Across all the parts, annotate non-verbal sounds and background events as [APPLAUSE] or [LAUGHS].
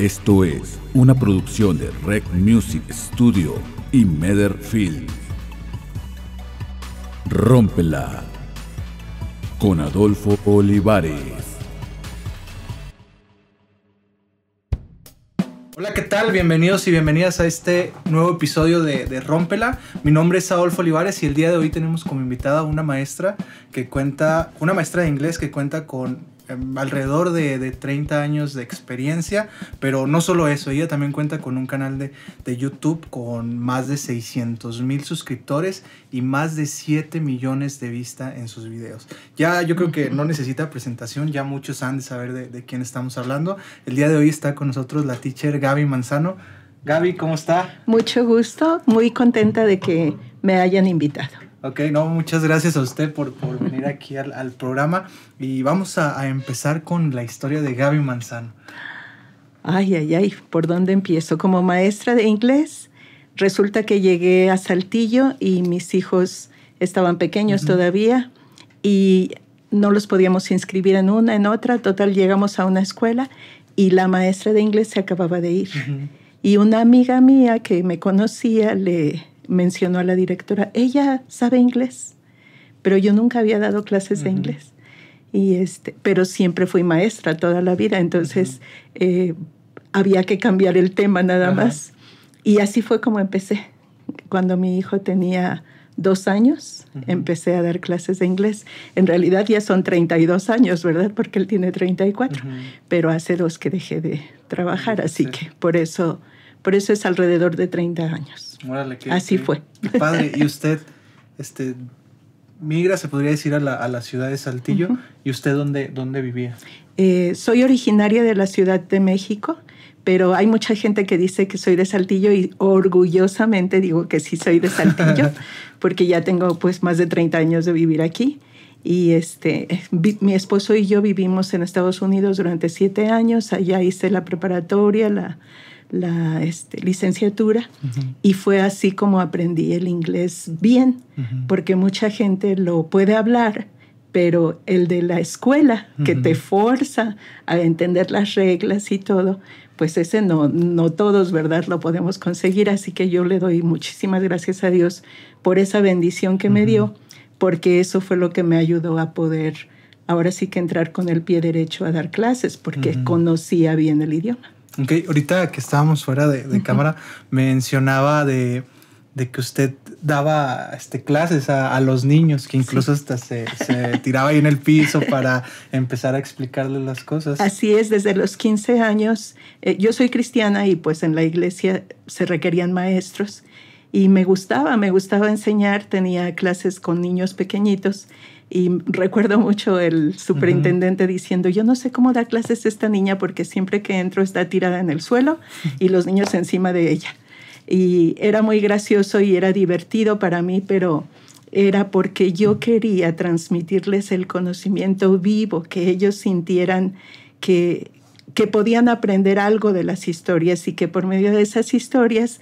Esto es una producción de Rec Music Studio y Meder Film. Rómpela con Adolfo Olivares. Hola, ¿qué tal? Bienvenidos y bienvenidas a este nuevo episodio de, de Rómpela. Mi nombre es Adolfo Olivares y el día de hoy tenemos como invitada una maestra que cuenta, una maestra de inglés que cuenta con alrededor de, de 30 años de experiencia, pero no solo eso, ella también cuenta con un canal de, de YouTube con más de 600 mil suscriptores y más de 7 millones de vistas en sus videos. Ya yo creo que no necesita presentación, ya muchos han de saber de, de quién estamos hablando. El día de hoy está con nosotros la teacher Gaby Manzano. Gaby, ¿cómo está? Mucho gusto, muy contenta de que me hayan invitado. Ok, no, muchas gracias a usted por, por venir aquí al, al, programa y vamos a, a, empezar con la historia de Gaby Manzano. Ay, ay, ay, ¿por dónde empiezo? Como maestra de inglés, resulta que llegué a Saltillo y mis hijos estaban pequeños uh -huh. todavía y no los podíamos inscribir en una, en otra. Total, llegamos a una escuela y la maestra de inglés se acababa de ir. Uh -huh. Y una amiga mía que me conocía le mencionó a la directora, ella sabe inglés, pero yo nunca había dado clases uh -huh. de inglés. Y este, pero siempre fui maestra toda la vida, entonces uh -huh. eh, había que cambiar el tema nada uh -huh. más. Y así fue como empecé. Cuando mi hijo tenía dos años, empecé a dar clases de inglés. En realidad ya son 32 años, ¿verdad? Porque él tiene 34, pero hace dos que dejé de trabajar, así sí. que por eso, por eso es alrededor de 30 años. Órale, Así fue. Qué padre. Y usted, este, migra, se podría decir, a la, a la ciudad de Saltillo. Uh -huh. ¿Y usted dónde, dónde vivía? Eh, soy originaria de la Ciudad de México, pero hay mucha gente que dice que soy de Saltillo y orgullosamente digo que sí soy de Saltillo, [LAUGHS] porque ya tengo pues más de 30 años de vivir aquí. Y este, mi esposo y yo vivimos en Estados Unidos durante siete años. Allá hice la preparatoria, la, la este, licenciatura uh -huh. y fue así como aprendí el inglés bien, uh -huh. porque mucha gente lo puede hablar, pero el de la escuela que uh -huh. te forza a entender las reglas y todo, pues ese no, no todos, ¿verdad? Lo podemos conseguir, así que yo le doy muchísimas gracias a Dios por esa bendición que me dio, porque eso fue lo que me ayudó a poder ahora sí que entrar con el pie derecho a dar clases, porque conocía bien el idioma. Ok, ahorita que estábamos fuera de, de uh -huh. cámara, mencionaba de, de, que usted daba este, clases a, a los niños, que incluso sí. hasta se, se tiraba ahí en el piso para empezar a explicarles las cosas. Así es, desde los 15 años. Eh, yo soy cristiana y pues en la iglesia se requerían maestros y me gustaba, me gustaba enseñar, tenía clases con niños pequeñitos y recuerdo mucho el superintendente uh -huh. diciendo, yo no sé cómo da clases esta niña porque siempre que entro está tirada en el suelo y los niños encima de ella. Y era muy gracioso y era divertido para mí, pero era porque yo quería transmitirles el conocimiento vivo, que ellos sintieran que, que podían aprender algo de las historias y que por medio de esas historias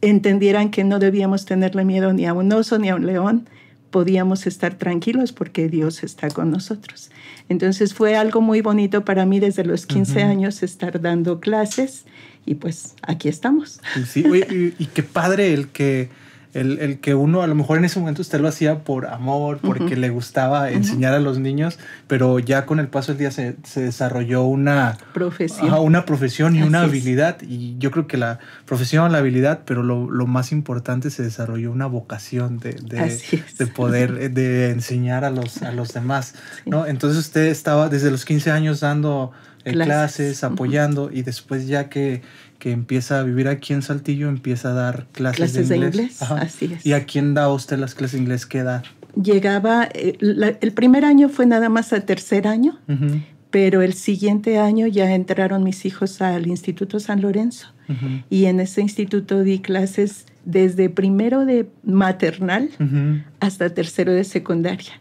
entendieran que no debíamos tenerle miedo ni a un oso ni a un león, podíamos estar tranquilos porque Dios está con nosotros. Entonces fue algo muy bonito para mí desde los 15 uh -huh. años estar dando clases y pues aquí estamos. Sí, y, y, qué padre el que, el, el, que uno a lo mejor en ese momento usted lo hacía por amor, porque uh -huh. le gustaba enseñar uh -huh. a los niños, pero ya con el paso del día se, se desarrolló una profesión, una profesión y Así una habilidad. Es. Y yo creo que la profesión, la habilidad, pero lo, lo más importante se desarrolló una vocación de, de, de poder de enseñar a los, a los demás. Sí. ¿no? Entonces usted estaba desde los 15 años dando eh, clases, clases apoyando y después ya que que empieza a vivir aquí en Saltillo, empieza a dar clases, clases de inglés. De inglés. Así es. ¿Y a quién da usted las clases de inglés? ¿Qué edad? Llegaba, eh, el primer año fue nada más al tercer año, uh -huh. pero el siguiente año ya entraron mis hijos al Instituto San Lorenzo. Uh -huh. Y en ese instituto di clases desde primero de maternal uh -huh. hasta tercero de secundaria.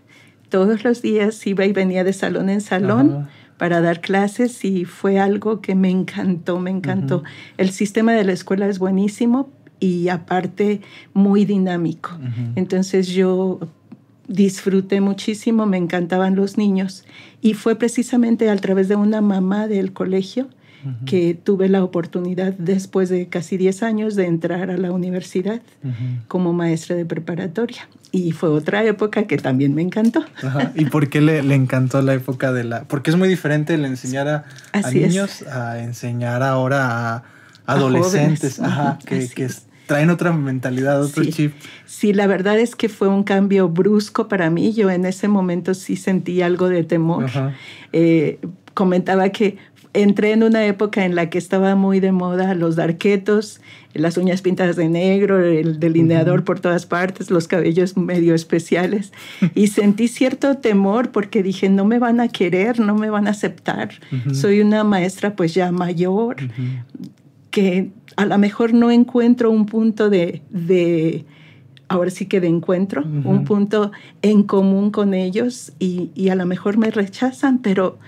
Todos los días iba y venía de salón en salón para dar clases y fue algo que me encantó, me encantó. Uh -huh. El sistema de la escuela es buenísimo y aparte muy dinámico. Uh -huh. Entonces yo disfruté muchísimo, me encantaban los niños y fue precisamente a través de una mamá del colegio que tuve la oportunidad después de casi 10 años de entrar a la universidad como maestra de preparatoria. Y fue otra época que también me encantó. ¿Y por qué le, le, encantó la época de la...? Porque es muy diferente el enseñar a, a niños a enseñar ahora a adolescentes, Ajá, que, que traen otra mentalidad, otro chip. Sí, la verdad es que fue un cambio brusco para mí. Yo en ese momento sí sentí algo de temor. Eh, comentaba que entré en una época en la que estaba muy de moda los darquetos, las uñas pintadas de negro, el delineador por todas partes, los cabellos medio especiales. [LAUGHS] y sentí cierto temor porque dije, no me van a querer, no me van a aceptar. Soy una maestra pues ya mayor, que a lo mejor no encuentro un punto de, de ahora sí que de encuentro, un punto en común con ellos y, y a lo mejor me rechazan, pero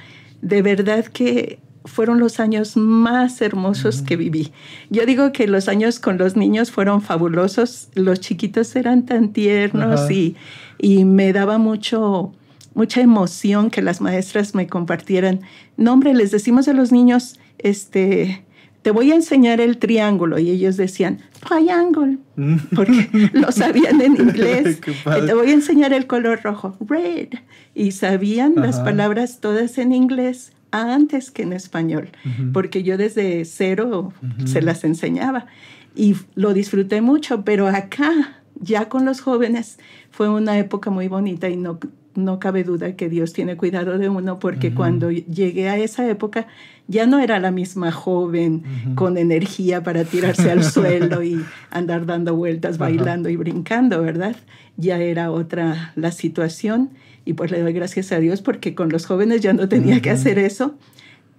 de verdad que fueron los años más hermosos que viví. Yo digo que los años con los niños fueron fabulosos, los chiquitos eran tan tiernos y, y, me daba mucho, mucha emoción que las maestras me compartieran. No, hombre, les decimos a los niños, este, te voy a enseñar el triángulo. Y ellos decían, triangle, mm. porque [LAUGHS] lo sabían en inglés. te voy a enseñar el color rojo, red. Y sabían las palabras todas en inglés antes que en español, porque yo desde cero se las enseñaba. Y lo disfruté mucho, pero acá, ya con los jóvenes, fue una época muy bonita y no, no cabe duda que Dios tiene cuidado de uno, porque cuando llegué a esa época ya no era la misma joven con energía para tirarse al suelo y andar dando vueltas, bailando y brincando, ¿verdad? Ya era otra la situación y pues le doy gracias a Dios porque con los jóvenes ya no tenía que hacer eso,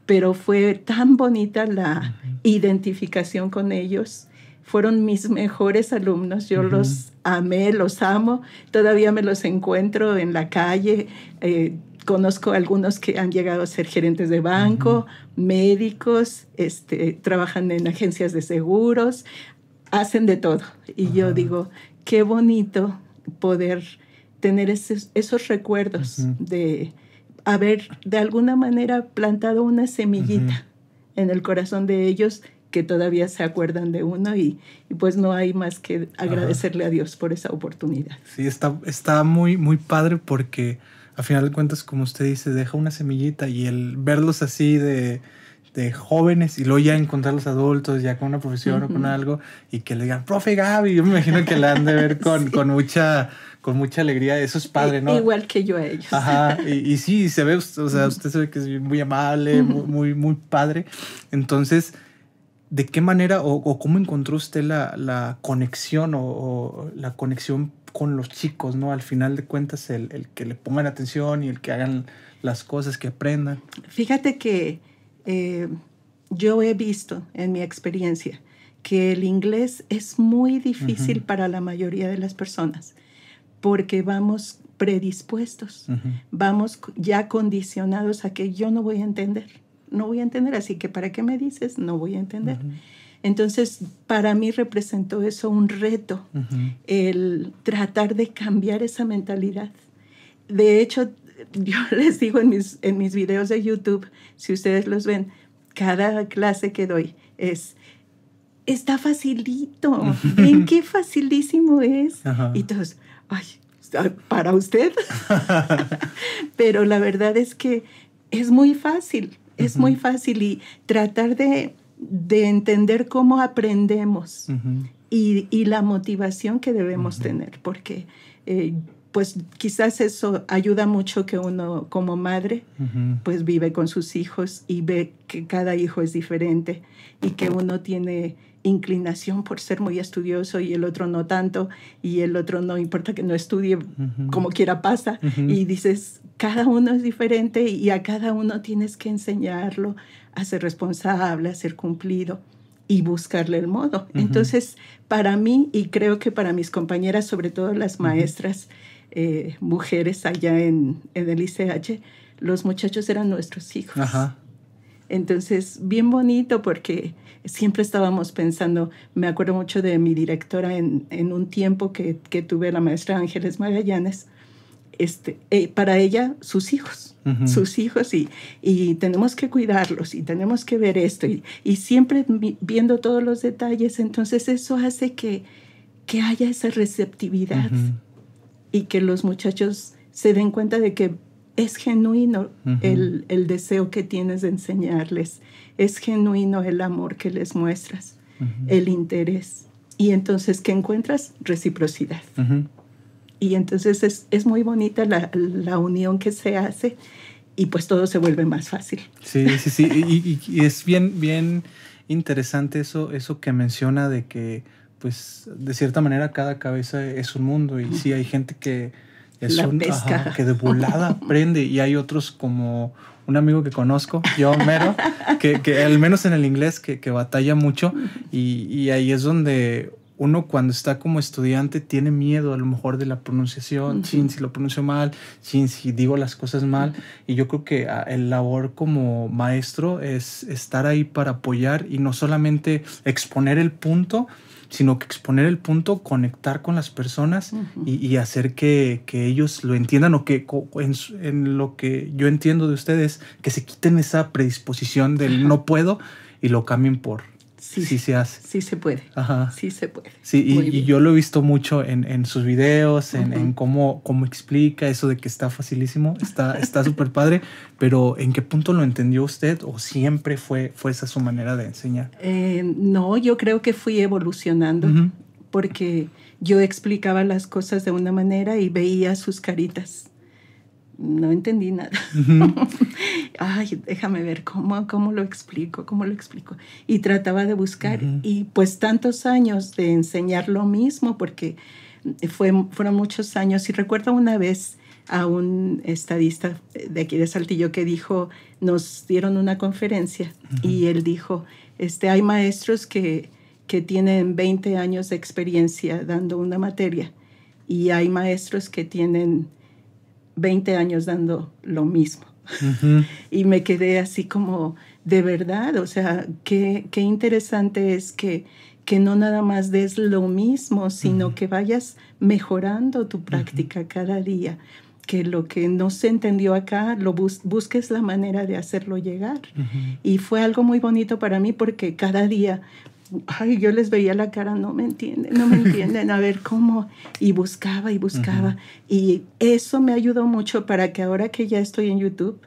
pero fue tan bonita la identificación con ellos. Fueron mis mejores alumnos, yo los amé, los amo, todavía me los encuentro en la calle, eh, conozco algunos que han llegado a ser gerentes de banco, médicos, este, trabajan en agencias de seguros, hacen de todo. Y yo digo, qué bonito poder tener esos, esos recuerdos de haber de alguna manera plantado una semillita en el corazón de ellos que todavía se acuerdan de uno y, pues no hay más que agradecerle a Dios por esa oportunidad. Sí, está, está muy, muy padre porque a final de cuentas, como usted dice, deja una semillita y el verlos así de, de jóvenes y luego ya encontrar los adultos ya con una profesión o con algo y que le digan, profe Gaby, yo me imagino que la han de ver con, [LAUGHS] con mucha con mucha alegría. Eso es padre, ¿no? Igual que yo a ellos. Ajá. Y, sí, se ve, o sea, usted se ve que es muy amable, muy, muy, padre. Entonces, ¿de qué manera o, cómo encontró usted la, conexión o, la conexión con los chicos, ¿no? Al final de cuentas, el, que le pongan atención y el que hagan las cosas, que aprendan. Fíjate que eh, yo he visto en mi experiencia que el inglés es muy difícil para la mayoría de las personas porque vamos predispuestos, vamos ya condicionados a que yo no voy a entender, no voy a entender, así que ¿para qué me dices? No voy a entender. Entonces, para mí representó eso un reto, el tratar de cambiar esa mentalidad. De hecho, [LAUGHS] yo les digo en mis, en mis videos de YouTube, si ustedes los ven, cada clase que doy es, está facilito, ven qué facilísimo es. Y todos, ay, para usted. [LAUGHS] [LAUGHS] Pero la verdad es que es muy fácil, es muy fácil y tratar de, entender cómo aprendemos y, la motivación que debemos tener, porque eh, pues quizás eso ayuda mucho que uno como madre pues vive con sus hijos y ve que cada hijo es diferente y que uno tiene inclinación por ser muy estudioso y el otro no tanto y el otro no importa que no estudie como quiera pasa. Y dices cada uno es diferente y a cada uno tienes que enseñarlo a ser responsable, a ser cumplido y buscarle el modo. Entonces, para mí y creo que para mis compañeras, sobre todo las maestras eh, mujeres allá en, en, el ICH, los muchachos eran nuestros hijos. Entonces, bien bonito porque siempre estábamos pensando, me acuerdo mucho de mi directora en, en un tiempo que, que, tuve la maestra Ángeles Magallanes, este, eh, para ella sus hijos, sus hijos y, y tenemos que cuidarlos y tenemos que ver esto y, y siempre viendo todos los detalles, entonces eso hace que, que haya esa receptividad y que los muchachos se den cuenta de que es genuino el, el, deseo que tienes de enseñarles, es genuino el amor que les muestras, el interés. Y entonces que encuentras reciprocidad. Y entonces es, es muy bonita la, la, unión que se hace y pues todo se vuelve más fácil. Sí, sí, sí. y, y, es bien, bien interesante eso, eso que menciona de que pues de cierta manera cada cabeza es un mundo y sí hay gente que es la un, pesca. que de volada [LAUGHS] aprende y hay otros como un amigo que conozco, yo mero, que, que al menos en el inglés que, que batalla mucho y, y ahí es donde uno cuando está como estudiante tiene miedo a lo mejor de la pronunciación, uh -huh. si lo pronuncio mal, chin, si digo las cosas mal. Y yo creo que ah, el labor como maestro es estar ahí para apoyar y no solamente exponer el punto, sino que exponer el punto, conectar con las personas uh -huh. y, y, hacer que, que, ellos lo entiendan o que en, en, lo que yo entiendo de ustedes, que se quiten esa predisposición del no puedo y lo cambien por Sí, sí, se hace. Sí se puede. Ajá. Sí se puede. Sí, y, y, yo lo he visto mucho en, en sus videos, en, uh -huh. en cómo, cómo, explica eso de que está facilísimo, está súper padre, [LAUGHS] pero ¿en qué punto lo entendió usted o siempre fue, fue esa su manera de enseñar? Eh, no, yo creo que fui evolucionando uh -huh. porque yo explicaba las cosas de una manera y veía sus caritas no entendí nada. Uh [LAUGHS] -huh. Ay, déjame ver cómo, cómo lo explico, cómo lo explico. Y trataba de buscar. Uh -huh. Y pues tantos años de enseñar lo mismo, porque fue, fueron muchos años. Y recuerdo una vez a un estadista de aquí de Saltillo que dijo, nos dieron una conferencia uh -huh. y él dijo, este, hay maestros que, que tienen 20 años de experiencia dando una materia y hay maestros que tienen 20 años dando lo mismo. Uh [LAUGHS] -huh. Y me quedé así como, de verdad, o sea, qué, qué interesante es que, que no nada más des lo mismo, sino uh -huh. que vayas mejorando tu práctica uh -huh. cada día. Que lo que no se entendió acá, lo bus busques la manera de hacerlo llegar. Y fue algo muy bonito para mí porque cada día ay, yo les veía la cara, no me entienden, no me [LAUGHS] entienden, a ver cómo, y buscaba y buscaba. Uh -huh. Y eso me ayudó mucho para que ahora que ya estoy en YouTube,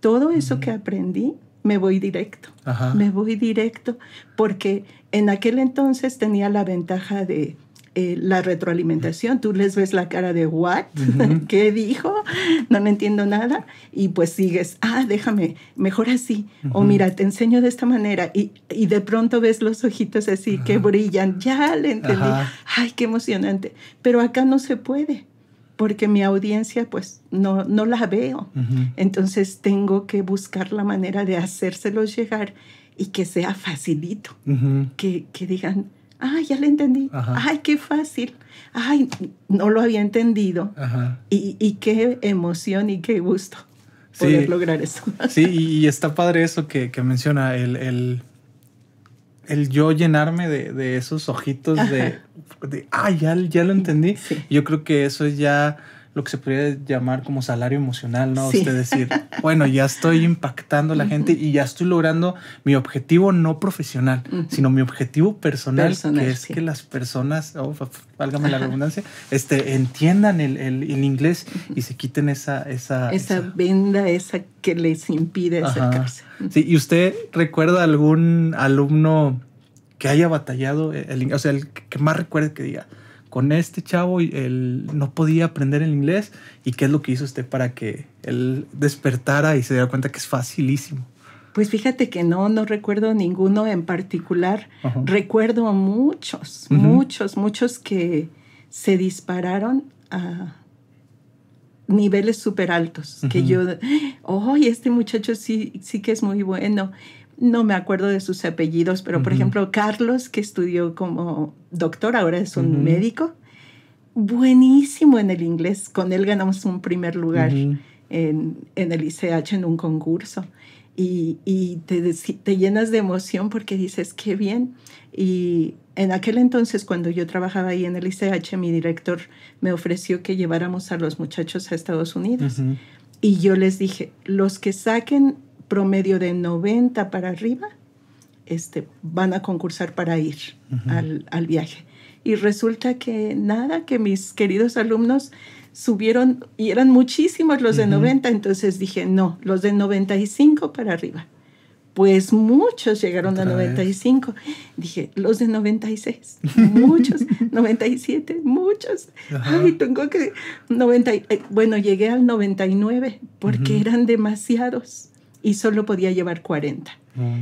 todo eso uh -huh. que aprendí, me voy directo, me voy directo, porque en aquel entonces tenía la ventaja de eh, la retroalimentación. Tú les ves la cara de, ¿what? Uh [LAUGHS] -huh. ¿Qué dijo? No me entiendo nada. Y pues sigues, ah, déjame, mejor así. Uh -huh. O mira, te enseño de esta manera. Y, y de pronto ves los ojitos así uh -huh. que brillan. Ya le entendí. Ay, qué emocionante. Pero acá no se puede. Porque mi audiencia, pues, no, no la veo. Entonces tengo que buscar la manera de hacérselos llegar y que sea facilito. Que, que digan, ay, ya le entendí, Ajá. ay, qué fácil, ay, no lo había entendido. Y, y, qué emoción y qué gusto poder sí, lograr eso. Sí, y está padre eso que, que menciona, el, el, el, yo llenarme de, de esos ojitos de, de, ay, ya, ya lo entendí. Sí. Yo creo que eso es ya lo que se podría llamar como salario emocional, ¿no? Sí. Usted decir, bueno, ya estoy impactando a la uh -huh. gente y ya estoy logrando mi objetivo no profesional, uh -huh. sino mi objetivo personal, personal que es sí. que las personas, oh, válgame la redundancia, este, entiendan el, el, el inglés uh -huh. y se quiten esa... Esa, esa, esa venda, esa que les impide acercarse. Sí, ¿y usted recuerda algún alumno que haya batallado, el, o sea, el que más recuerde que diga, con este chavo él no podía aprender el inglés y qué es lo que hizo usted para que él despertara y se diera cuenta que es facilísimo. Pues fíjate que no, no recuerdo ninguno en particular. Recuerdo muchos, uh -huh. muchos, muchos que se dispararon a niveles súper altos. Uh -huh. Que yo, oh, este muchacho sí, sí que es muy bueno no me acuerdo de sus apellidos, pero uh -huh. por ejemplo, Carlos, que estudió como doctor, ahora es un uh -huh. médico, buenísimo en el inglés. Con él ganamos un primer lugar uh -huh. en, en, el ICH en un concurso. Y, y te, te, llenas de emoción porque dices, qué bien. Y en aquel entonces, cuando yo trabajaba ahí en el ICH, mi director me ofreció que lleváramos a los muchachos a Estados Unidos. Y yo les dije, los que saquen promedio de 90 para arriba, este, van a concursar para ir al, al, viaje. Y resulta que nada, que mis queridos alumnos subieron, y eran muchísimos los de 90, entonces dije, no, los de 95 para arriba. Pues muchos llegaron a 95. Dije, los de 96, muchos, [LAUGHS] 97, muchos. Ay, tengo que 90, eh, bueno, llegué al 99 porque eran demasiados y solo podía llevar 40.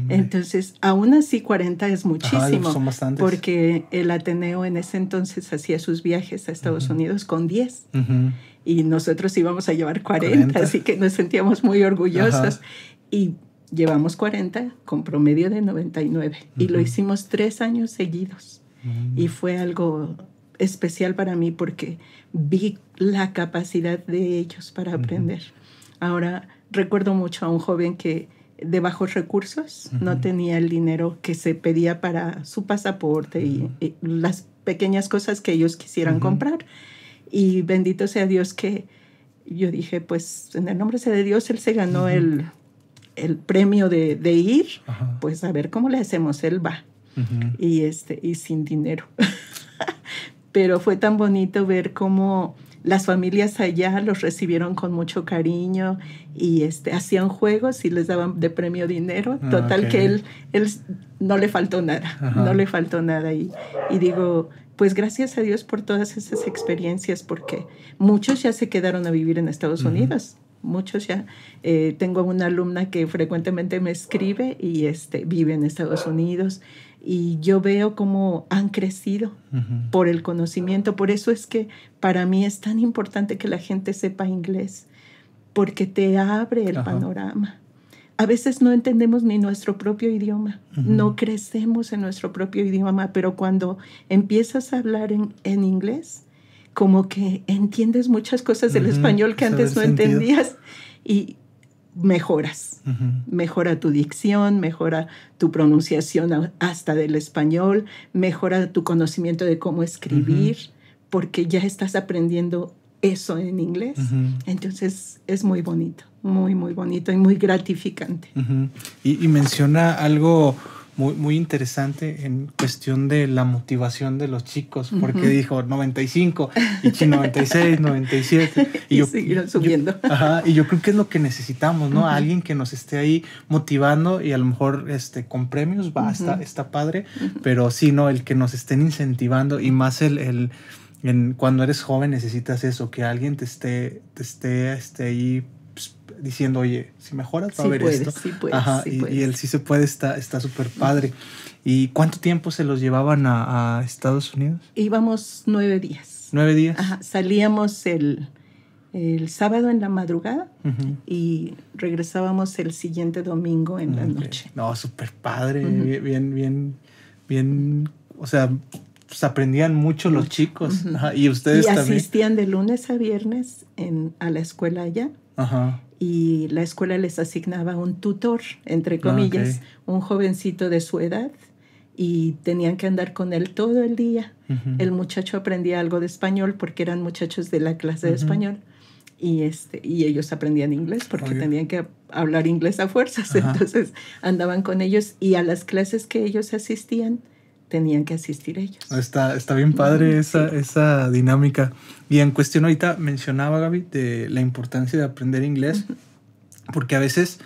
Entonces, aún así 40 es muchísimo, porque el Ateneo en ese entonces hacía sus viajes a Estados Unidos con 10 y nosotros íbamos a llevar 40, así que nos sentíamos muy orgullosos. Y llevamos 40 con promedio de 99 y lo hicimos tres años seguidos. Y fue algo especial para mí porque vi la capacidad de ellos para aprender. Ahora, recuerdo mucho a un joven que de bajos recursos, no tenía el dinero que se pedía para su pasaporte y, las pequeñas cosas que ellos quisieran comprar. Y bendito sea Dios que yo dije, pues en el nombre de Dios, Él se ganó el, el, premio de, de ir, pues a ver cómo le hacemos, Él va. y, este, y sin dinero. [LAUGHS] Pero fue tan bonito ver cómo las familias allá los recibieron con mucho cariño y este, hacían juegos y les daban de premio dinero. Ah, Total que él, él no le faltó nada, no le faltó nada. Y, y digo, pues gracias a Dios por todas esas experiencias, porque muchos ya se quedaron a vivir en Estados Unidos. Muchos ya. Eh, tengo una alumna que frecuentemente me escribe y este, vive en Estados Unidos y yo veo cómo han crecido por el conocimiento. Por eso es que para mí es tan importante que la gente sepa inglés, porque te abre el panorama. A veces no entendemos ni nuestro propio idioma, no crecemos en nuestro propio idioma, pero cuando empiezas a hablar en, en inglés, como que entiendes muchas cosas del español que antes no entendías. Y mejoras. Mejora tu dicción, mejora tu pronunciación hasta del español, mejora tu conocimiento de cómo escribir, porque ya estás aprendiendo eso en inglés. Entonces es muy bonito, muy, muy bonito y muy gratificante. y, y menciona algo muy, muy interesante en cuestión de la motivación de los chicos, porque dijo 95, y 96, 97. [LAUGHS] Y, yo, siguieron subiendo. ajá, y yo creo que es lo que necesitamos, ¿no? Alguien que nos esté ahí motivando y a lo mejor este, con premios va, está, está padre, pero sí, ¿no? El que nos estén incentivando y más el, el en, cuando eres joven necesitas eso, que alguien te esté, te esté, esté ahí diciendo, oye, si mejoras va a haber esto. Sí puedes, Ajá, y, y, el sí se puede está súper padre. ¿Y cuánto tiempo se los llevaban a, Estados Unidos? Íbamos nueve días. ¿Nueve días? Ajá, salíamos el, el sábado en la madrugada y regresábamos el siguiente domingo en la noche. No, súper padre, bien, bien, bien, o sea, pues aprendían mucho los chicos. y ustedes y también. asistían de lunes a viernes en, a la escuela allá. Ajá y la escuela les asignaba un tutor, entre ah, comillas, un jovencito de su edad y tenían que andar con él todo el día. El muchacho aprendía algo de español porque eran muchachos de la clase de español y, este, y ellos aprendían inglés porque tenían que hablar inglés a fuerzas. [LAUGHS] Entonces andaban con ellos y a las clases que ellos asistían tenían que asistir ellos. Está, está bien padre esa, esa dinámica. Y en cuestión ahorita mencionaba Gaby de la importancia de aprender inglés, porque a veces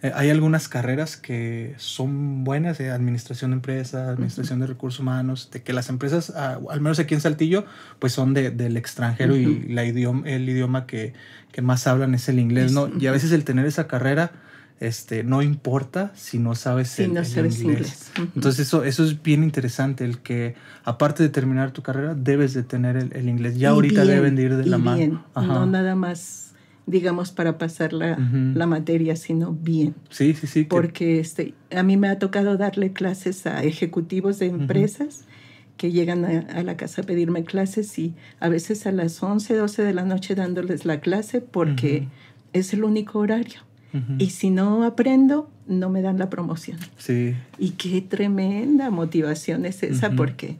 eh, hay algunas carreras que son buenas, de administración de empresas, administración de recursos humanos, de que las empresas, ah, al menos aquí en Saltillo, pues son de, del extranjero y la idioma, el idioma que, que, más hablan es el inglés, ¿no? Y a veces el tener esa carrera este, no importa si no sabes, el, inglés. Entonces eso, eso es bien interesante, el que aparte de terminar tu carrera, debes de tener el, inglés. Ya ahorita deben de ir de la mano. No nada más, digamos, para pasar la, la, materia, sino bien. Sí, sí, sí. Porque este, a mí me ha tocado darle clases a ejecutivos de empresas que llegan a, la casa a pedirme clases y a veces a las 11, 12 de la noche dándoles la clase porque es el único horario y si no aprendo, no me dan la promoción. Sí. Y qué tremenda motivación es esa, porque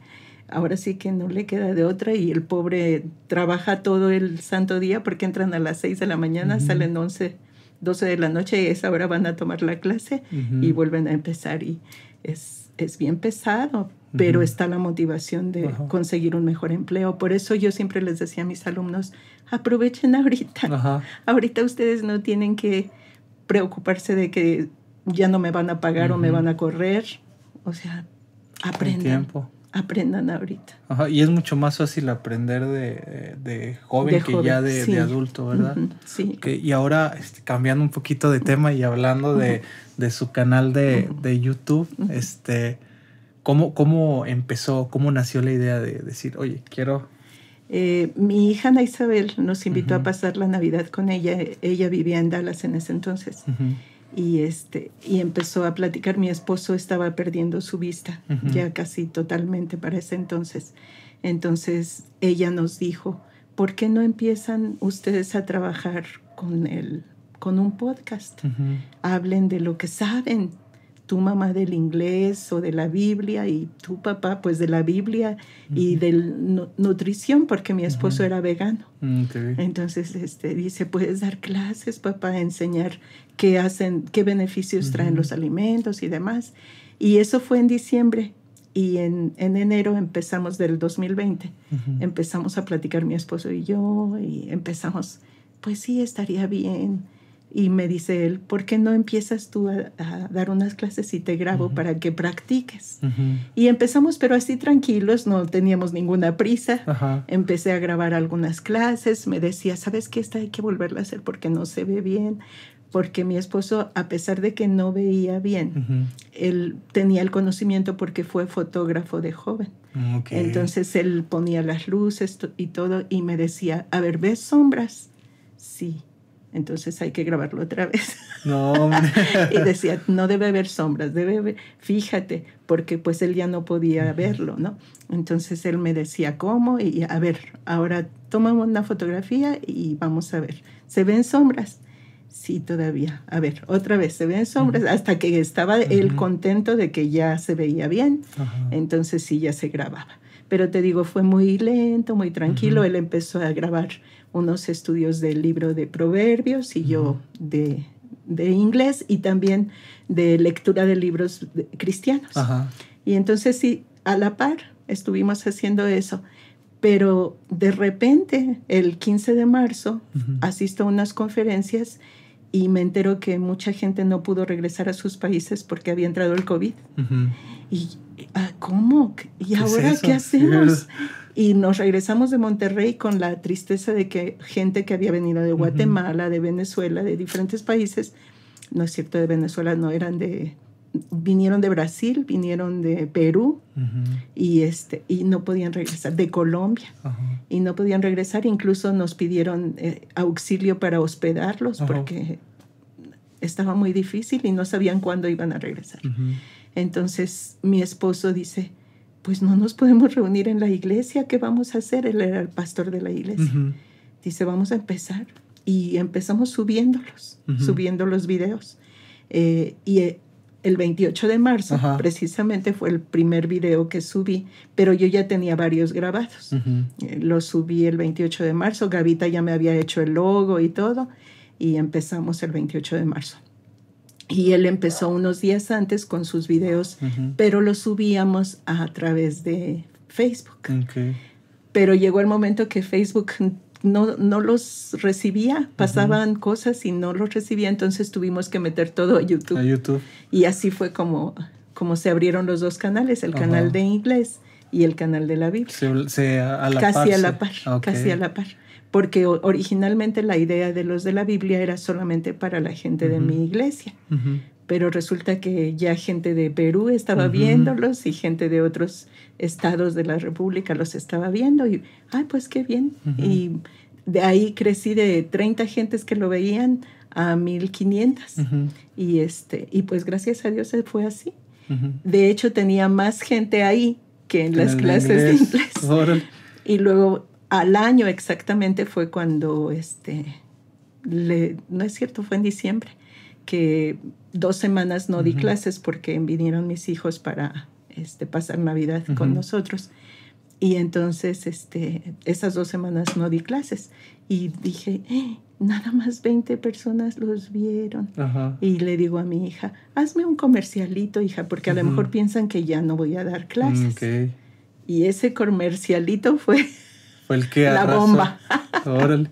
ahora sí que no le queda de otra y el pobre trabaja todo el santo día porque entran a las 6 de la mañana, salen 11, 12 de la noche y a esa hora van a tomar la clase y vuelven a empezar y es, es bien pesado, pero está la motivación de conseguir un mejor empleo. Por eso yo siempre les decía a mis alumnos, aprovechen ahorita. Ahorita ustedes no tienen que preocuparse de que ya no me van a pagar o me van a correr. O sea, aprendan. Aprendan ahorita. y es mucho más fácil aprender de, de joven que ya de, adulto, ¿verdad? sí. y ahora, este, cambiando un poquito de tema y hablando de, su canal de, YouTube, este, ¿cómo, ¿cómo empezó, cómo nació la idea de decir, oye, quiero eh, mi hija Ana Isabel nos invitó a pasar la Navidad con ella. Ella vivía en Dallas en ese entonces. Y, este, y empezó a platicar. Mi esposo estaba perdiendo su vista, ya casi totalmente para ese entonces. Entonces ella nos dijo, ¿por qué no empiezan ustedes a trabajar con, el, con un podcast? Hablen de lo que saben, tu mamá del inglés o de la Biblia y tu papá pues de la Biblia y de nutrición porque mi esposo era vegano. Mm, Entonces este, dice, puedes dar clases, papá, enseñar qué hacen, qué beneficios traen los alimentos y demás. Y eso fue en diciembre. Y en, en enero empezamos del 2020, empezamos a platicar mi esposo y yo y empezamos, pues sí, estaría bien y me dice él, ¿por qué no empiezas tú a, dar unas clases y te grabo para que practiques? Y empezamos, pero así tranquilos, no teníamos ninguna prisa. Empecé a grabar algunas clases, me decía, ¿sabes qué? Esta hay que volverla a hacer porque no se ve bien. Porque mi esposo, a pesar de que no veía bien, él tenía el conocimiento porque fue fotógrafo de joven. Entonces él ponía las luces y todo y me decía, a ver, ¿ves sombras? Sí entonces hay que grabarlo otra vez. No, [LAUGHS] y decía, no debe haber sombras, debe haber, fíjate, porque pues él ya no podía verlo, ¿no? Entonces él me decía, ¿cómo? Y a ver, ahora toma una fotografía y vamos a ver, ¿se ven sombras? Sí, todavía. A ver, otra vez, se ven sombras, hasta que estaba él contento de que ya se veía bien, entonces sí, ya se grababa. Pero te digo, fue muy lento, muy tranquilo, él empezó a grabar unos estudios del libro de proverbios y yo de, de, inglés y también de lectura de libros cristianos. Y entonces sí, a la par estuvimos haciendo eso. Pero de repente, el 15 de marzo, asisto a unas conferencias y me entero que mucha gente no pudo regresar a sus países porque había entrado el COVID. Y, ah, ¿cómo? ¿Y ahora qué hacemos? [LAUGHS] Y nos regresamos de Monterrey con la tristeza de que gente que había venido de Guatemala, de Venezuela, de diferentes países, no es cierto de Venezuela, no eran de, vinieron de Brasil, vinieron de Perú y, este, y no podían regresar, de Colombia, y no podían regresar, incluso nos pidieron eh, auxilio para hospedarlos porque estaba muy difícil y no sabían cuándo iban a regresar. Entonces mi esposo dice, pues no nos podemos reunir en la iglesia, ¿qué vamos a hacer? Él era el pastor de la iglesia. Dice, vamos a empezar. Y empezamos subiéndolos, subiendo los videos. Eh, y eh, el 28 de marzo, precisamente, fue el primer video que subí, pero yo ya tenía varios grabados. Eh, lo subí el 28 de marzo, Gavita ya me había hecho el logo y todo, y empezamos el 28 de marzo. Y él empezó unos días antes con sus videos, pero los subíamos a través de Facebook. Pero llegó el momento que Facebook no, no los recibía, pasaban cosas y no los recibía, entonces tuvimos que meter todo a YouTube. A YouTube. Y así fue como, como se abrieron los dos canales, el canal de inglés y el canal de la Biblia. Se, a la casi a la par, casi a la par porque originalmente la idea de los de la Biblia era solamente para la gente de mi iglesia, pero resulta que ya gente de Perú estaba viéndolos y gente de otros estados de la República los estaba viendo y, ay, pues qué bien. Y de ahí crecí de 30 gentes que lo veían a 1500 y este y pues gracias a Dios se fue así. De hecho tenía más gente ahí que en las clases de inglés. Y luego al año exactamente fue cuando, este, le, no es cierto, fue en diciembre, que dos semanas no di clases porque vinieron mis hijos para este, pasar Navidad con nosotros. Y entonces, este, esas dos semanas no di clases. Y dije, eh, nada más 20 personas los vieron. Y le digo a mi hija, hazme un comercialito, hija, porque a lo mejor piensan que ya no voy a dar clases. Y ese comercialito fue, fue el que la bomba. [LAUGHS]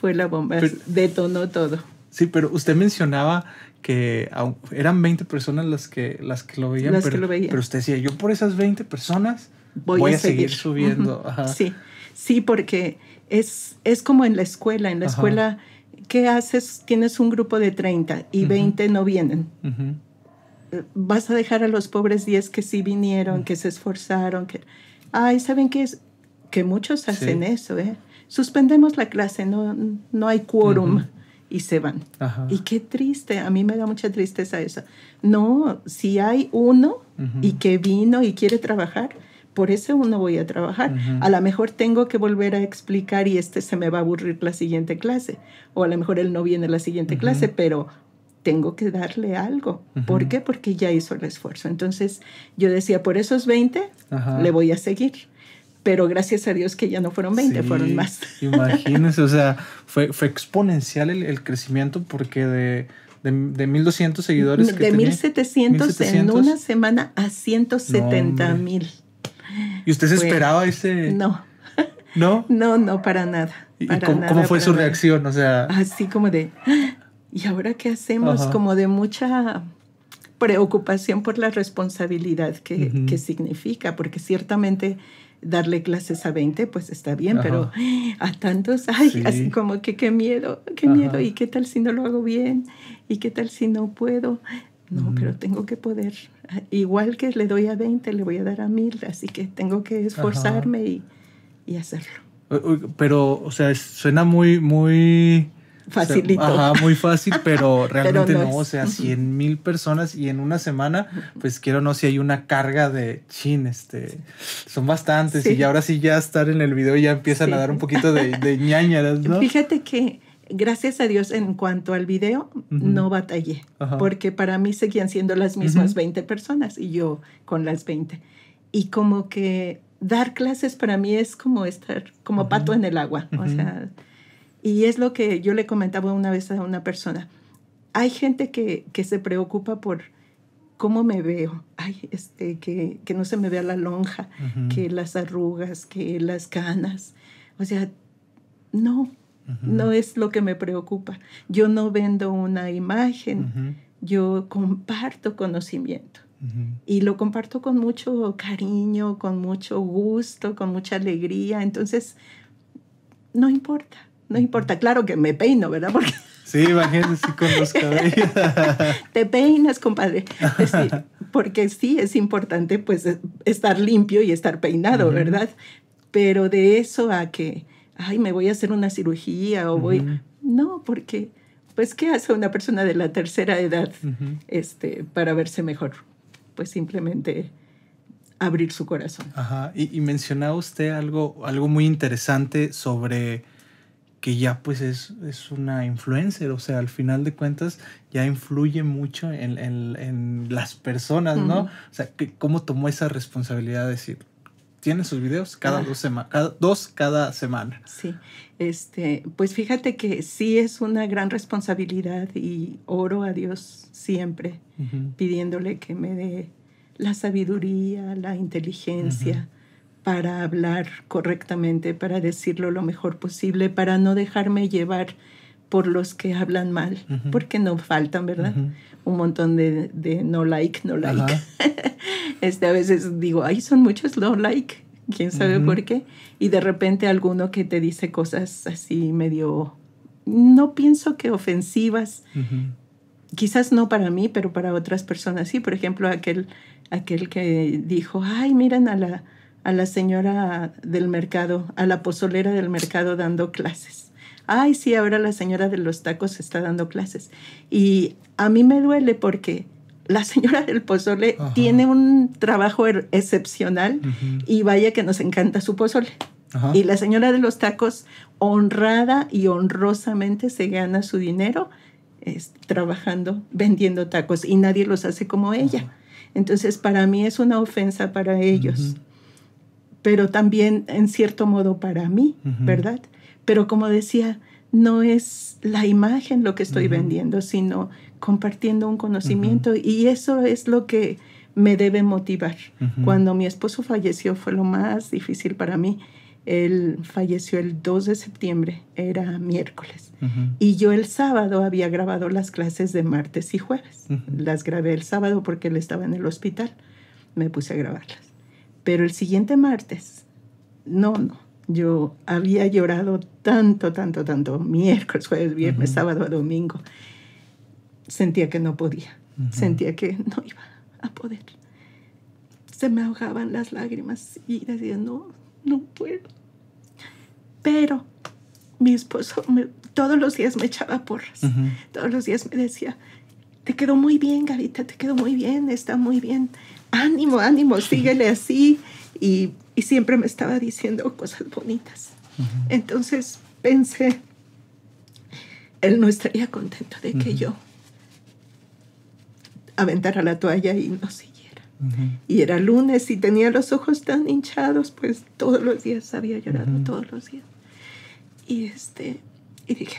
fue la bomba, detonó todo. Sí, pero usted mencionaba que eran 20 personas las que, las que lo veían, pero, pero usted decía, yo por esas 20 personas voy, a, seguir, subiendo. Sí, sí, porque es, es como en la escuela. En la escuela, ¿qué haces? Tienes un grupo de 30 y 20 no vienen. Vas a dejar a los pobres 10 que sí vinieron, que se esforzaron, que... Ay, ¿saben qué es? Que muchos hacen eso, ¿eh? Suspendemos la clase, no, no hay quórum y se van. Y qué triste, a mí me da mucha tristeza eso. No, si hay uno y que vino y quiere trabajar, por eso uno voy a trabajar. A lo mejor tengo que volver a explicar y este se me va a aburrir la siguiente clase. O a lo mejor él no viene a la siguiente clase, pero tengo que darle algo. ¿Por qué? Porque ya hizo el esfuerzo. Entonces yo decía, por esos 20 le voy a seguir. Pero gracias a Dios que ya no fueron 20, fueron más. [LAUGHS] Imagínense, o sea, fue, fue exponencial el, crecimiento porque de, de, de 1.200 seguidores. de 1.700 en una semana a 170 mil. ¿Y usted se esperaba ese...? No. ¿No? [LAUGHS] No, no, para nada. ¿Y cómo, fue su reacción? O sea... Así como de, ¿y ahora qué hacemos? Como de mucha preocupación por la responsabilidad que, que, significa, porque ciertamente darle clases a 20, pues está bien, pero [GASPS] a tantos, ay, así como que qué miedo, qué miedo, y qué tal si no lo hago bien, y qué tal si no puedo. No, pero tengo que poder, igual que le doy a 20, le voy a dar a 1000, así que tengo que esforzarme y, y, hacerlo. Pero, o sea, suena muy, muy... [LAUGHS] Facilito. ajá, muy fácil, [LAUGHS] pero realmente no, o sea, 100 mil personas y en una semana, pues quiero no si hay una carga de chin, este, son bastantes y ahora sí ya estar en el video ya empiezan a dar un poquito de, de ñañaras, ¿no? Fíjate que gracias a Dios, en cuanto al video, no batallé, porque para mí seguían siendo las mismas 20 personas y yo con las 20. Y como que dar clases para mí es como estar como pato en el agua, o sea, y es lo que yo le comentaba una vez a una persona. Hay gente que, que se preocupa por cómo me veo, Ay, este, que, que no se me vea la lonja, que las arrugas, que las canas. O sea, no, no es lo que me preocupa. Yo no vendo una imagen, yo comparto conocimiento. Y lo comparto con mucho cariño, con mucho gusto, con mucha alegría. Entonces, no importa, no importa. Claro que me peino, ¿verdad? Porque Sí, imagínense con los cabellos. [LAUGHS] Te peinas, compadre. porque sí es importante pues estar limpio y estar peinado, ¿verdad? Pero de eso a que ay, me voy a hacer una cirugía o voy... No, porque, pues, ¿qué hace una persona de la tercera edad este, para verse mejor? Pues simplemente abrir su corazón. Ajá, y, y mencionaba usted algo, algo muy interesante sobre que ya pues es, es, una influencer, o sea, al final de cuentas ya influye mucho en, en, en las personas, ¿no? O sea, que, ¿cómo tomó esa responsabilidad de decir, tiene sus videos cada, dos, cada dos cada semana. Sí, este, pues fíjate que sí es una gran responsabilidad y oro a Dios siempre pidiéndole que me dé la sabiduría, la inteligencia para hablar correctamente, para decirlo lo mejor posible, para no dejarme llevar por los que hablan mal, porque no faltan, ¿verdad? Un montón de, de, no like, no like. [LAUGHS] este, a veces digo, ay, son muchos no like, quién sabe por qué. Y de repente alguno que te dice cosas así medio, no pienso que ofensivas, quizás no para mí, pero para otras personas sí. Por ejemplo, aquel, aquel que dijo, ay, miren a la, a la señora del mercado, a la pozolera del mercado dando clases. Ay, sí, ahora la señora de los tacos está dando clases. Y a mí me duele porque la señora del pozole tiene un trabajo er, excepcional y vaya que nos encanta su pozole. Y la señora de los tacos, honrada y honrosamente se gana su dinero es, trabajando, vendiendo tacos. Y nadie los hace como ella. Entonces, para mí es una ofensa para ellos, pero también en cierto modo para mí, ¿verdad? Pero como decía, no es la imagen lo que estoy vendiendo, sino compartiendo un conocimiento y eso es lo que me debe motivar. Cuando mi esposo falleció fue lo más difícil para mí. Él falleció el 2 de septiembre, era miércoles. Y yo el sábado había grabado las clases de martes y jueves. Las grabé el sábado porque él estaba en el hospital. Me puse a grabarlas. Pero el siguiente martes, no, no. Yo había llorado tanto, tanto, tanto, miércoles, jueves, viernes, sábado, domingo. Sentía que no podía. Sentía que no iba a poder. Se me ahogaban las lágrimas y decía, no, no puedo. Pero mi esposo todos los días me echaba porras. Todos los días me decía, te quedó muy bien, Garita, te quedó muy bien, está muy bien. Ánimo, ánimo, síguele así. Y, y siempre me estaba diciendo cosas bonitas. Entonces pensé, él no estaría contento de que yo aventara la toalla y no siguiera. Y era lunes y tenía los ojos tan hinchados, pues todos los días había llorado, todos los días. Y, este, y dije,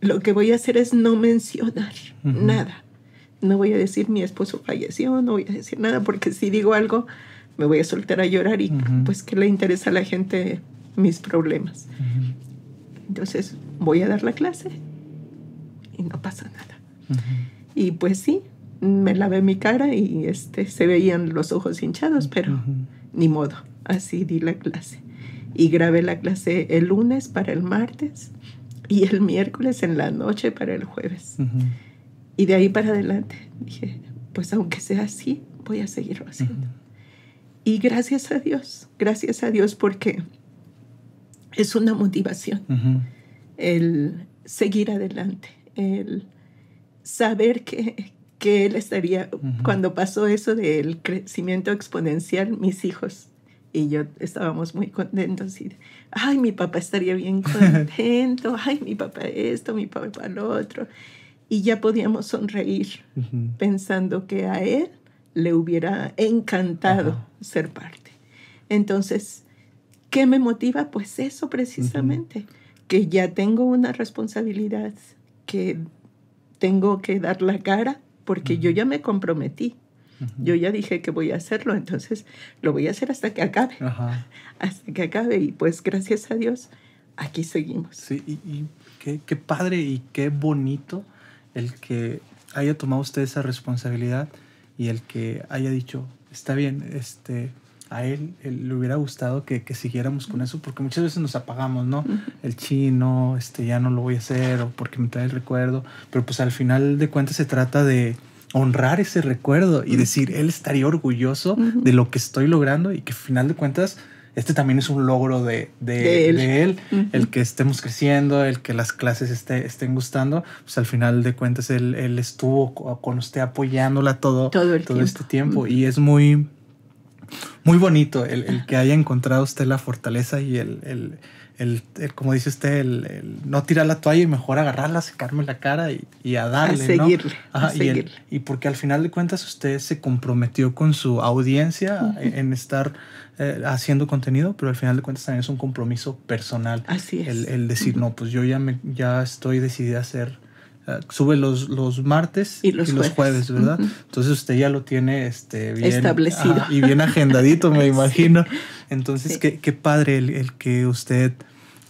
lo que voy a hacer es no mencionar nada. No voy a decir mi esposo falleció, no voy a decir nada, porque si digo algo, me voy a soltar a llorar y pues que le interesa a la gente mis problemas. Entonces voy a dar la clase y no pasa nada. Y pues sí, me lavé mi cara y este, se veían los ojos hinchados, pero ni modo, así di la clase. Y grabé la clase el lunes para el martes y el miércoles en la noche para el jueves. Y de ahí para adelante dije, pues aunque sea así, voy a seguirlo haciendo. Y gracias a Dios, gracias a Dios porque es una motivación el seguir adelante, el saber que, que él estaría, cuando pasó eso del crecimiento exponencial, mis hijos y yo estábamos muy contentos y, ay, mi papá estaría bien [LAUGHS] contento, ay, mi papá esto, mi papá lo otro. Y ya podíamos sonreír pensando que a él le hubiera encantado ser parte. Entonces, ¿qué me motiva? Pues eso precisamente, que ya tengo una responsabilidad, que tengo que dar la cara porque yo ya me comprometí. Yo ya dije que voy a hacerlo, entonces lo voy a hacer hasta que acabe. Hasta que acabe. Y pues gracias a Dios, aquí seguimos. Sí, y, qué, qué, padre y qué bonito el que haya tomado usted esa responsabilidad y el que haya dicho, está bien, este, a él, le hubiera gustado que, que, siguiéramos con eso, porque muchas veces nos apagamos, ¿no? El chino, este, ya no lo voy a hacer, o porque me trae el recuerdo, pero pues al final de cuentas se trata de honrar ese recuerdo y decir, él estaría orgulloso de lo que estoy logrando y que al final de cuentas este también es un logro de, de, él, el que estemos creciendo, el que las clases esté, estén gustando, pues al final de cuentas él, él estuvo con usted apoyándola todo, todo, todo este tiempo. Y es muy, muy bonito el, el, que haya encontrado usted la fortaleza y el, el el, como dice usted, el, no tirar la toalla y mejor agarrarla, secarme la cara y, y a darle. A seguirle. a y, y, porque al final de cuentas usted se comprometió con su audiencia en estar eh, haciendo contenido, pero al final de cuentas también es un compromiso personal. Así es. El, decir, no, pues yo ya, me, ya estoy decidida a hacer eh, sube los, los martes y los, jueves. ¿verdad? Entonces usted ya lo tiene este, bien establecido y bien agendadito, me [LAUGHS] imagino. Entonces, qué, qué, padre el, el, que usted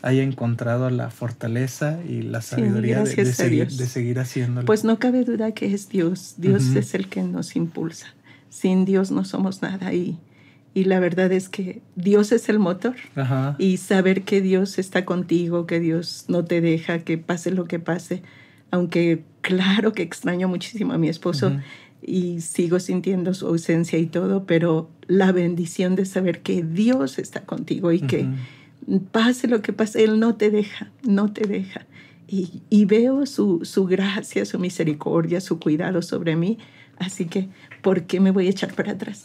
haya encontrado la fortaleza y la sabiduría de, seguir, de, seguir, haciéndolo. Pues no cabe duda que es Dios. Dios es el que nos impulsa. Sin Dios no somos nada y, y la verdad es que Dios es el motor. Y saber que Dios está contigo, que Dios no te deja, que pase lo que pase, aunque claro que extraño muchísimo a mi esposo. Y sigo sintiendo su ausencia y todo, pero la bendición de saber que Dios está contigo y que pase lo que pase, Él no te deja, no te deja. Y, y veo su, su, gracia, su misericordia, su cuidado sobre mí. Así que, ¿por qué me voy a echar para atrás?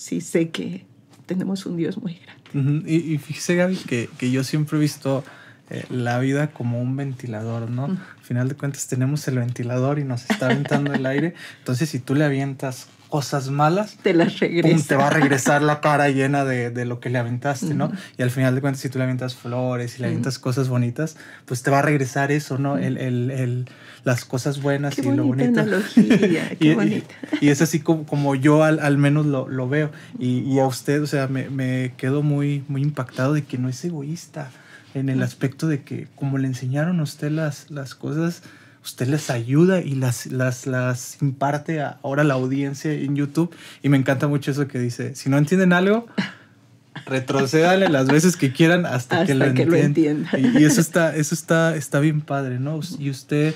Si sé que tenemos un Dios muy grande. y, y, fíjese, Gaby, que, que, yo siempre he visto eh, la vida como un ventilador, ¿no? Al final de cuentas tenemos el ventilador y nos está aventando el aire. Entonces, si tú le avientas cosas malas, te las regresa. te va a regresar la cara [LAUGHS] llena de, de lo que le aventaste, ¿no? Y al final de cuentas, si tú le avientas flores y le avientas cosas bonitas, pues te va a regresar eso, ¿no? El, el, el, las cosas buenas qué y lo bonito. Analogía, [LAUGHS] qué y, bonita. Y, y, es así como, como yo al, al menos lo, lo, veo. Y, y, a usted, o sea, me, me quedo muy, muy impactado de que no es egoísta en el aspecto de que como le enseñaron a usted las, las cosas, usted les ayuda y las, las, las imparte a ahora la audiencia en YouTube. Y me encanta mucho eso que dice, si no entienden algo, [LAUGHS] retrocédale las veces que quieran hasta, hasta que, lo, que lo entiendan. Y, y, eso, está, eso está, está bien padre, ¿no? Y usted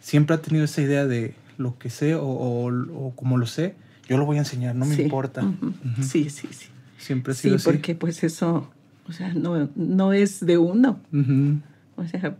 siempre ha tenido esa idea de lo que sé o, o, o como lo sé, yo lo voy a enseñar, no me sí. importa. Uh -huh. uh -huh. Sí, sí, sí. Siempre ha sido sí, así. porque pues eso, o sea, no, no es de uno. Uh -huh. O sea,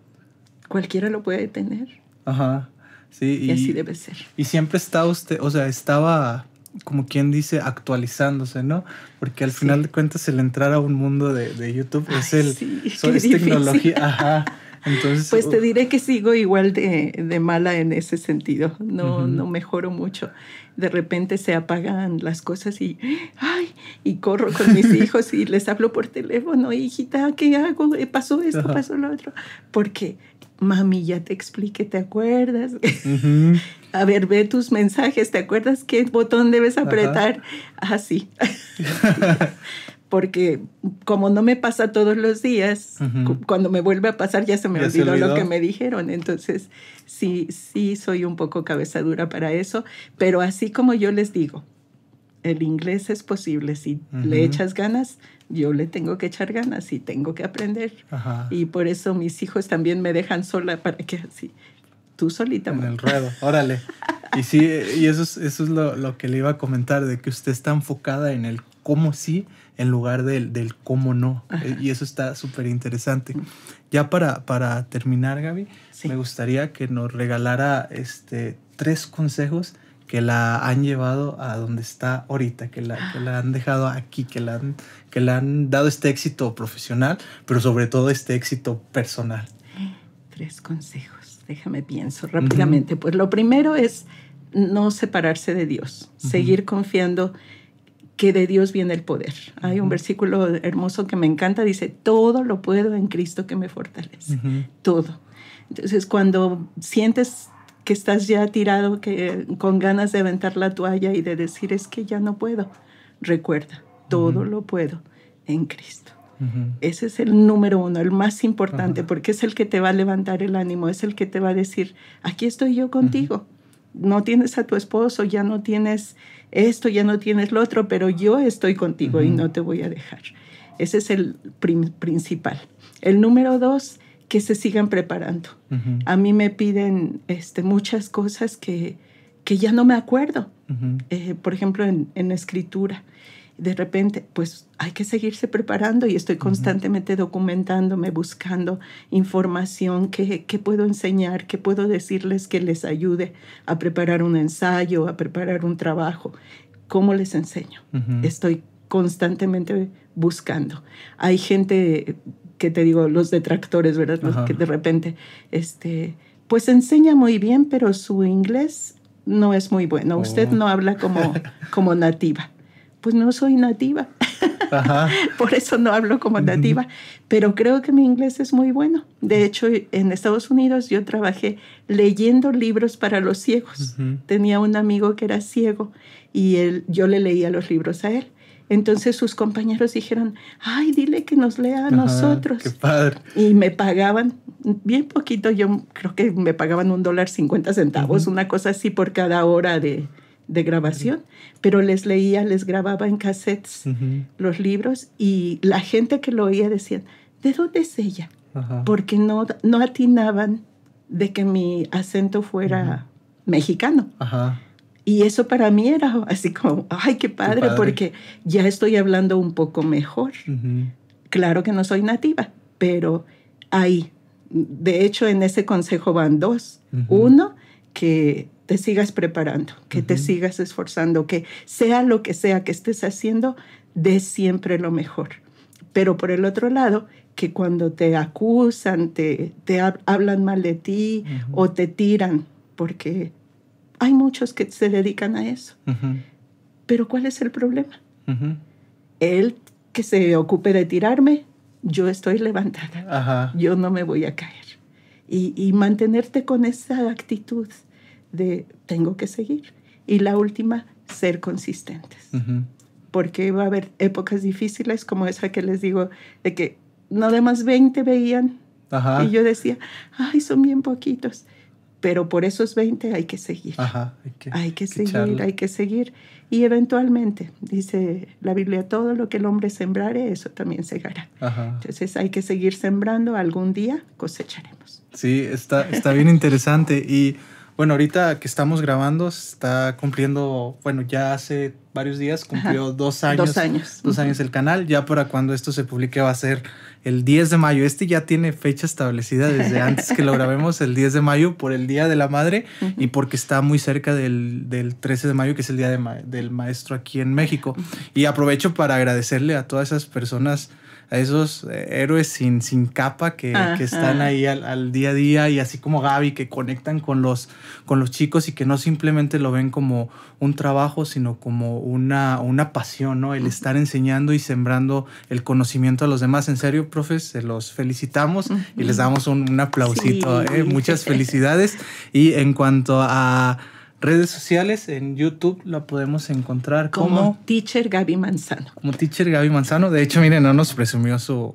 cualquiera lo puede tener. Ajá. Sí, y, y, así debe ser. Y siempre está usted, o sea, estaba, como quien dice, actualizándose, ¿no? Porque al sí. final de cuentas el entrar a un mundo de, de YouTube Ay, es el sí, so, es tecnología, [LAUGHS] ajá. Entonces, pues te diré que sigo igual de, de mala en ese sentido. No, uh -huh. no mejoro mucho. De repente se apagan las cosas y, ay, y corro con mis [LAUGHS] hijos y les hablo por teléfono, hijita, ¿qué hago? Pasó esto, pasó lo otro. Porque, mami, ya te expliqué, ¿te acuerdas? Uh [LAUGHS] -huh. A ver, ve tus mensajes, ¿te acuerdas qué botón debes apretar? Así. Ah, [LAUGHS] porque como no me pasa todos los días, uh -huh. cuando me vuelve a pasar ya se me ¿Ya olvidó, lo que me dijeron. Entonces, sí, sí soy un poco cabezadura para eso, pero así como yo les digo, el inglés es posible, si uh -huh. le echas ganas, yo le tengo que echar ganas y tengo que aprender. Ajá. Y por eso mis hijos también me dejan sola para que así, tú solita. En el ruedo, órale. Y sí, y eso es, eso es lo, lo, que le iba a comentar, de que usted está enfocada en el cómo sí en lugar del, del cómo no. Ajá. Y eso está súper interesante. Ya para, para terminar, Gaby, sí. me gustaría que nos regalara este, tres consejos que la han llevado a donde está ahorita, que la, que la han dejado aquí, que la, han, que la han dado este éxito profesional, pero sobre todo este éxito personal. Tres consejos, déjame pienso rápidamente. Uh -huh. Pues lo primero es no separarse de Dios, uh -huh. seguir confiando que de Dios viene el poder. Hay un uh -huh. versículo hermoso que me encanta, dice, todo lo puedo en Cristo que me fortalece, todo. Entonces, cuando sientes que estás ya tirado, que con ganas de aventar la toalla y de decir es que ya no puedo, recuerda, todo uh -huh. lo puedo en Cristo. Uh -huh. Ese es el número uno, el más importante, uh -huh. porque es el que te va a levantar el ánimo, es el que te va a decir, aquí estoy yo contigo. No tienes a tu esposo, ya no tienes esto, ya no tienes lo otro, pero yo estoy contigo y no te voy a dejar. Ese es el principal. El número dos, que se sigan preparando. Uh -huh. A mí me piden este, muchas cosas que, que ya no me acuerdo. Uh -huh. eh, por ejemplo, en, en, escritura. De repente, pues hay que seguirse preparando y estoy constantemente uh -huh. documentándome, buscando información que, que, puedo enseñar, que puedo decirles que les ayude a preparar un ensayo, a preparar un trabajo. ¿Cómo les enseño? Estoy constantemente buscando. Hay gente que te digo, los detractores, ¿verdad? Los que de repente, este, pues enseña muy bien, pero su inglés no es muy bueno. Oh. Usted no habla como, como nativa. Pues no soy nativa. Ajá. [LAUGHS] Por eso no hablo como nativa. Pero creo que mi inglés es muy bueno. De hecho, en Estados Unidos yo trabajé leyendo libros para los ciegos. Uh -huh. Tenía un amigo que era ciego y él, yo le leía los libros a él. Entonces sus compañeros dijeron, ay, dile que nos lea a Ajá, nosotros. Qué padre. Y me pagaban bien poquito, yo creo que me pagaban un dólar cincuenta centavos, uh -huh. una cosa así por cada hora de, de grabación. Uh -huh. Pero les leía, les grababa en cassettes uh -huh. los libros y la gente que lo oía decían, ¿de dónde es ella? Porque no, no atinaban de que mi acento fuera mexicano. Ajá. Y eso para mí era así como, ay, qué padre, qué padre. porque ya estoy hablando un poco mejor. Uh -huh. Claro que no soy nativa, pero ahí. De hecho, en ese consejo van dos. Uh -huh. Uno, que te sigas preparando, que uh -huh. te sigas esforzando, que sea lo que sea que estés haciendo, de siempre lo mejor. Pero por el otro lado, que cuando te acusan, te, te hablan mal de ti o te tiran, porque hay muchos que se dedican a eso. Pero ¿cuál es el problema? Él que se ocupe de tirarme, yo estoy levantada. Yo no me voy a caer. Y, y, mantenerte con esa actitud de tengo que seguir. Y la última, ser consistentes. Porque va a haber épocas difíciles como esa que les digo, de que no de más 20 veían. Y yo decía, ay, son bien poquitos. Pero por esos 20 hay que seguir. hay que, seguir, hay que seguir. Y eventualmente, dice la Biblia, todo lo que el hombre sembrare, eso también segará. Entonces hay que seguir sembrando, algún día cosecharemos. Sí, está, está bien interesante. Y bueno, ahorita que estamos grabando, está cumpliendo, bueno, ya hace varios días cumplió dos años. Dos años. Dos años el canal. Ya para cuando esto se publique va a ser el 10 de mayo. Este ya tiene fecha establecida desde antes que lo [LAUGHS] grabemos, el 10 de mayo, por el Día de la Madre y porque está muy cerca del, del 13 de mayo, que es el Día del Maestro aquí en México. Y aprovecho para agradecerle a todas esas personas a esos eh, héroes sin, sin capa que, que están ahí al, al, día a día y así como Gaby que conectan con los, con los chicos y que no simplemente lo ven como un trabajo, sino como una, una pasión, ¿no? El estar enseñando y sembrando el conocimiento a los demás. En serio, profes, se los felicitamos y les damos un, un aplausito. ¿eh? Muchas [LAUGHS] felicidades. Y en cuanto a redes sociales, en YouTube la podemos encontrar como, Teacher Gaby Manzano. Como Teacher Gaby Manzano. De hecho, miren, no nos presumió su,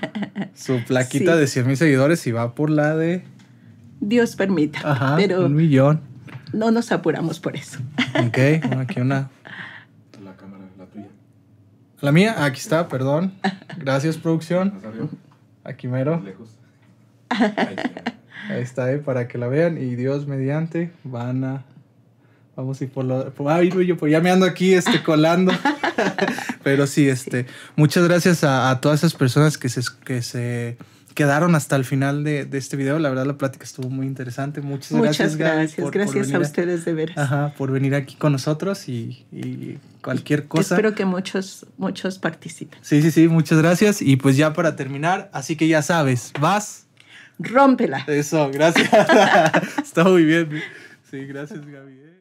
[LAUGHS] su plaquita de 100 mil seguidores y va por la de... Dios permita. Ajá, pero un millón. No nos apuramos por eso. [LAUGHS] Ok, aquí una... La cámara, la tuya. La mía, aquí está, perdón. Gracias, producción. Aquí mero. Lejos. Ahí está, ¿eh? para que la vean. Y Dios mediante van a Vamos a ir por lo. Ay, yo pues ya me ando aquí este, [LAUGHS] colando. [LAUGHS] Pero sí, este. Muchas gracias a, todas esas personas que se, que se quedaron hasta el final de, este video. La verdad, la plática estuvo muy interesante. Muchas, gracias. gracias, gracias a ustedes de veras. Ajá, por venir aquí con nosotros y, y, cualquier cosa. Espero que muchos, muchos participen. Sí, sí, sí, muchas gracias. Y pues ya para terminar, así que ya sabes, vas. Rómpela. Eso, gracias. [LAUGHS] Está muy bien. Sí, gracias, Gaby.